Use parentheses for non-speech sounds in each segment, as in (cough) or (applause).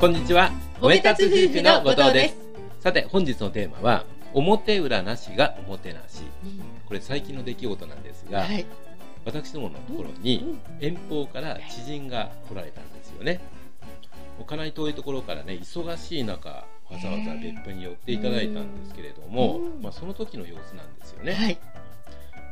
こんにちは。おめ立つ夫婦の後藤です。さて、本日のテーマは、表裏なしがおもてなし。これ最近の出来事なんですが、はい。私どものところに遠方から知人が来られたんですよね。おかない遠いところからね、忙しい中、わざわざ別府に寄っていただいたんですけれども、うんまあ、その時の様子なんですよね。はい。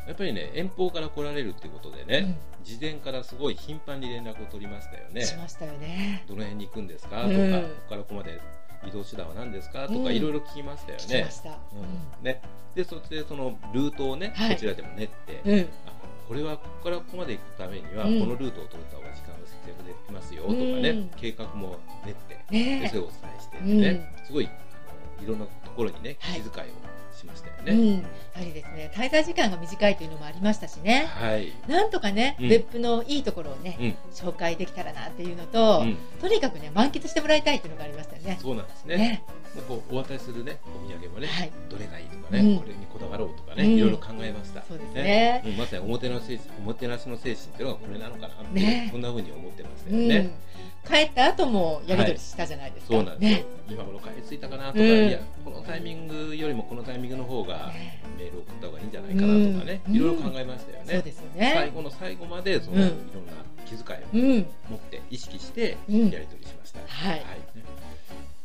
やっぱりね、遠方から来られるってことでね、うん。事前からすごい頻繁に連絡を取りましたよね。しましたよね。どの辺に行くんですか？とか、うんここからここまで移動手段は何ですか？とか、うん。いろいろ聞きましたよね。聞きま。した。うん。ね。でそしてそのルートをね、はい。こちらでも練って。あこれはここからここまで行くためには、うん。このルートを通った方が時間が節約できますよとかね、うん。計画も練って、でねそれをお伝えしてね、すごいいろんなところにねはい。気遣いをしましたよえ。うね。ん。やはりですね、滞在時間が短いというのもありましたしね。はい、なんとかね、うん別府のいいところをね、うん紹介できたらなっていうのと、うん、とにかくね、満喫してもらいたいっていうのがありましたよね。そうなんですね。ね。こうお渡しするねお土産もね、はい。どれがいいとかね、うんこれにこだわろうとかね、うんいろいろ考えました。そうですねうんまさにおもてなしおもてなしの精神っていうのがこれなのかなって、ねそんな風に思ってましたうん。よね。帰った後もやり取りしたじゃないですか。そうなんですよね。。今頃帰り着いたかなとか、うんいやタイミングよりもこのタイミングの方がね。メールを送った方がいいんじゃないかなとかね、うん。いろいろ考えましたよね。ね。最後の最後までその、うん。いろんな気遣いをうん。持って意識してやうん。り取りしました。はい。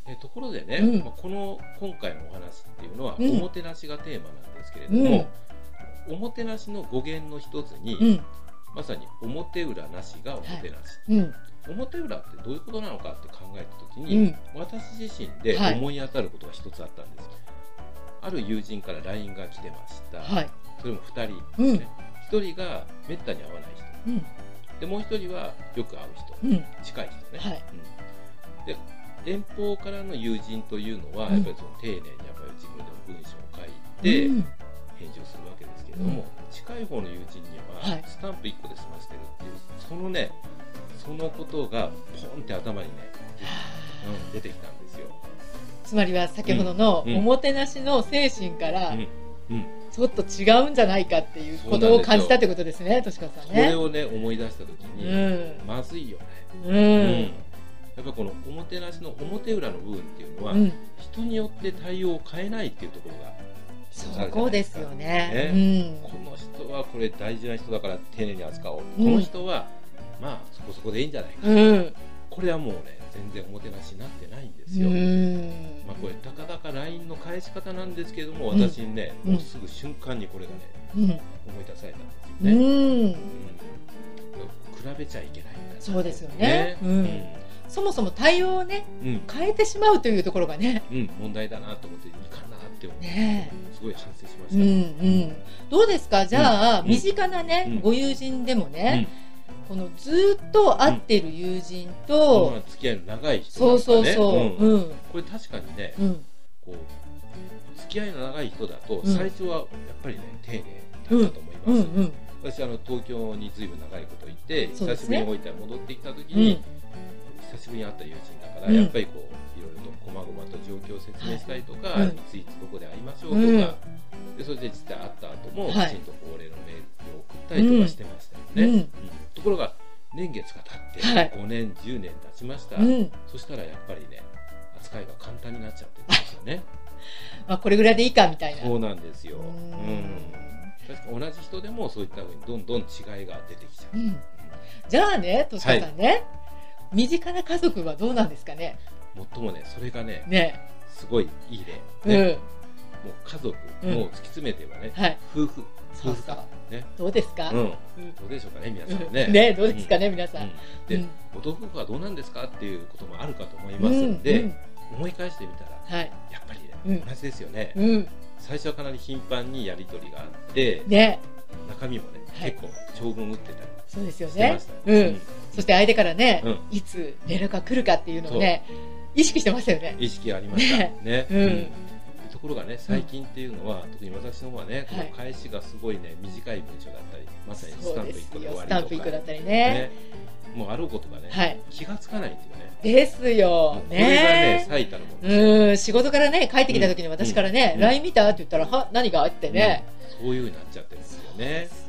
でところでね、うん。まあ、この今回のお話っていうのは、うん。おもてなしがテーマなんですけれどうん。も、おもてなしの語源の一つに、うん。まさに表裏なしがおもてなし、うん。表裏ってどういうことなのかって考えた時うに、ん。私自身ではい。思い当たることが一つあったんですよ、ある友人から LINE が来てました、はい。それも2人うんですね、1人がめったに会わない人。うん。でもう1人はよく会う人、うん。近い人ね、はい。うん。で遠方からの友人というのは、うん。やっぱりその丁寧にやっぱり自分でも文章を書いてうん。返事をするわけですけれども、うん。近い方の友人にははい。スタンプ1個で済ませてるっていうそのねそのことがポンって頭にね、うん、出てきたんですよ。つまりは先ほどのうんおもてなしの精神からうんうん、ちょっと違うんじゃないかっていうことを感じたってことですね、としかさんね。それをね思い出した時に、うん。まずいよね、うん。うんやっぱこのおもてなしの表裏の部分っていうのは、うん。人によって対応を変えないっていうところがそこですよね。この人はこれ大事な人だから丁寧に扱おう、うんこの人はまあそこそこでいいんじゃないか、うん。うん。これはもうね全然おもてなしになってないんですうよ、ん。まあ、これたかだか LINE の返し方なんですけれどもうん。私にね、うん。もうすぐ瞬間にこれがねうん。思い出されたんですうよね、比べちゃいけないんだそうですよね。うん。そもそも対応をね、変えてしまうというところがね。うん問題だなと思っていかなって思って、ね。すごい反省しまうした、んうん。どうですか？じゃあ、うん。身近なね、うん。ご友人でもうん。ね、このずっと会ってる友人まと、あ付き合いの長い人そうそうそう。んうん。これ確かにね、うん。こう付き合いの長い人だとうん。最初はやっぱりね丁寧だったと思います、うん。うん。私あの東京にずいぶん長いこといて、ね。しぶりに置いて戻ってきた時に、うん。久しぶりに会った友人だから、うん。やっぱりこういろいろと細々と状況を説明したりとか、はい。うん。いついつどこで会いましょうとか、でそれで実際会った後もきはい。ちんとお礼のメールを送ったりとかしてましたよね、うんうんところが年月が経ってはい5年10年経ちました、うん。そしたらやっぱりね扱いが簡単になっちゃってるんですよね (laughs) まあ、これぐらいでいいかみたいな。そうなんですよ、ううんん、確か同じ人でもそういったふうにどんどん違いが出てきちゃう、うんじゃあね、としかさんね、身近な家族はどうなんですかね？もっともねそれがねね。すごいいい例、ねうん。もう家族、うんもう突き詰めてはね、はい。夫婦そうそう夫婦か。ね。どうですか、うん。うん。どうでしょうかね皆さんうん。ねねどうですかね、皆さん。うん。で、うん。ご夫婦はどうなんですかっていうこともあるかと思いますんで、うん思い返してみたらはい。やっぱりね、うん。同じですよね、うん。最初はかなり頻繁にやり取りがあって、ね。中身もね、はい。結構長文打ってたりそうですよね。うん。そして相手からね、うん。いつ連絡が来るかっていうのをね、意識してましたよね。意識ありましたね。ね。うん。ところがね最近っていうのは、特に私の方はねこのはい返しがすごいね短い文章だったりまさにスタンプ1個で終わりとかスタンプ1個だったりね。ね。もうあろうことがね、はい。気がつかないっていうね。ですよ。もう。これがねね。最たるものですよ。うん、仕事からね、帰ってきた時に私からね、うん。LINE 見たって言ったら、は、何があってね。うん。そういう風になっちゃってるんですよね。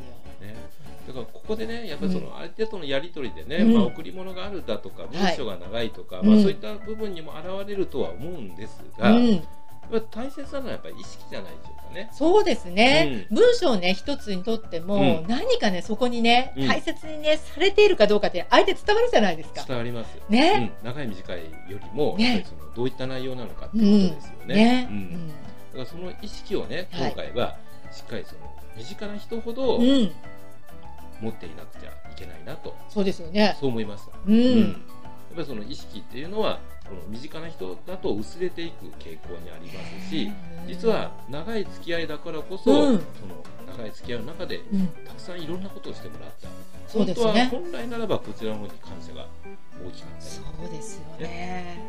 だからここでねやっぱりそのうん相手とのやり取りでね、うん。まあ、贈り物があるだとか文章が長いとか、うん。まあ、そういった部分にも現れるとは思うんですが、う大切なのはやっぱり意識じゃないでしょうかね。そうですね、文章ね一つにとっても、うん。何かねそこにねうん。大切にねされているかどうかって相手伝わるじゃないですか。伝わります、ね、うん、長い短いよりも、ね。そのどういった内容なのかっていうことですよね。ね、うん。だからその意識をねはい。今回はしっかりその身近な人ほどうん、うん、持っていなくちゃいけないなと。そうですよね。そう思いました。うん、やっぱりその意識っていうのはこの身近な人だと薄れていく傾向にありますし実は長い付き合いだからこそ、うん。その長い付き合いの中でうん、たくさんいろんなことをしてもらった。そうですね。本当は本来ならばこちらの方に感謝が大きかったりそうですよね。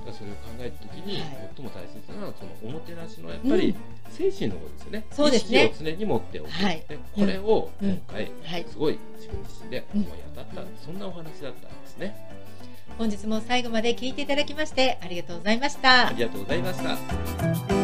だからそれを考えた時に、はい。最も大切なのはそのおもてなしのやっぱり精神の方ですよね、そうですね。意識を常に持っておく、はい。でこれをうん。今回、すごい自分自身でうん思い当たった、そんなお話だったんですね本日も最後まで聞いていただきましてありがとうございましたあ。りがとうございました